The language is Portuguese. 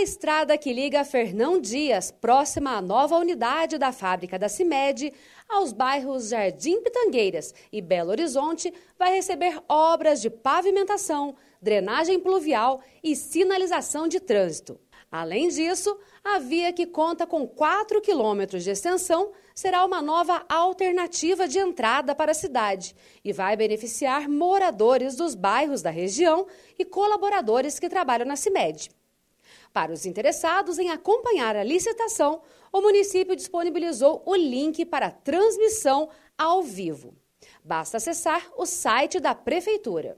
A estrada que liga Fernão Dias, próxima à nova unidade da fábrica da CIMED, aos bairros Jardim Pitangueiras e Belo Horizonte, vai receber obras de pavimentação, drenagem pluvial e sinalização de trânsito. Além disso, a via que conta com 4 quilômetros de extensão será uma nova alternativa de entrada para a cidade e vai beneficiar moradores dos bairros da região e colaboradores que trabalham na CIMED. Para os interessados em acompanhar a licitação, o município disponibilizou o link para transmissão ao vivo. Basta acessar o site da Prefeitura.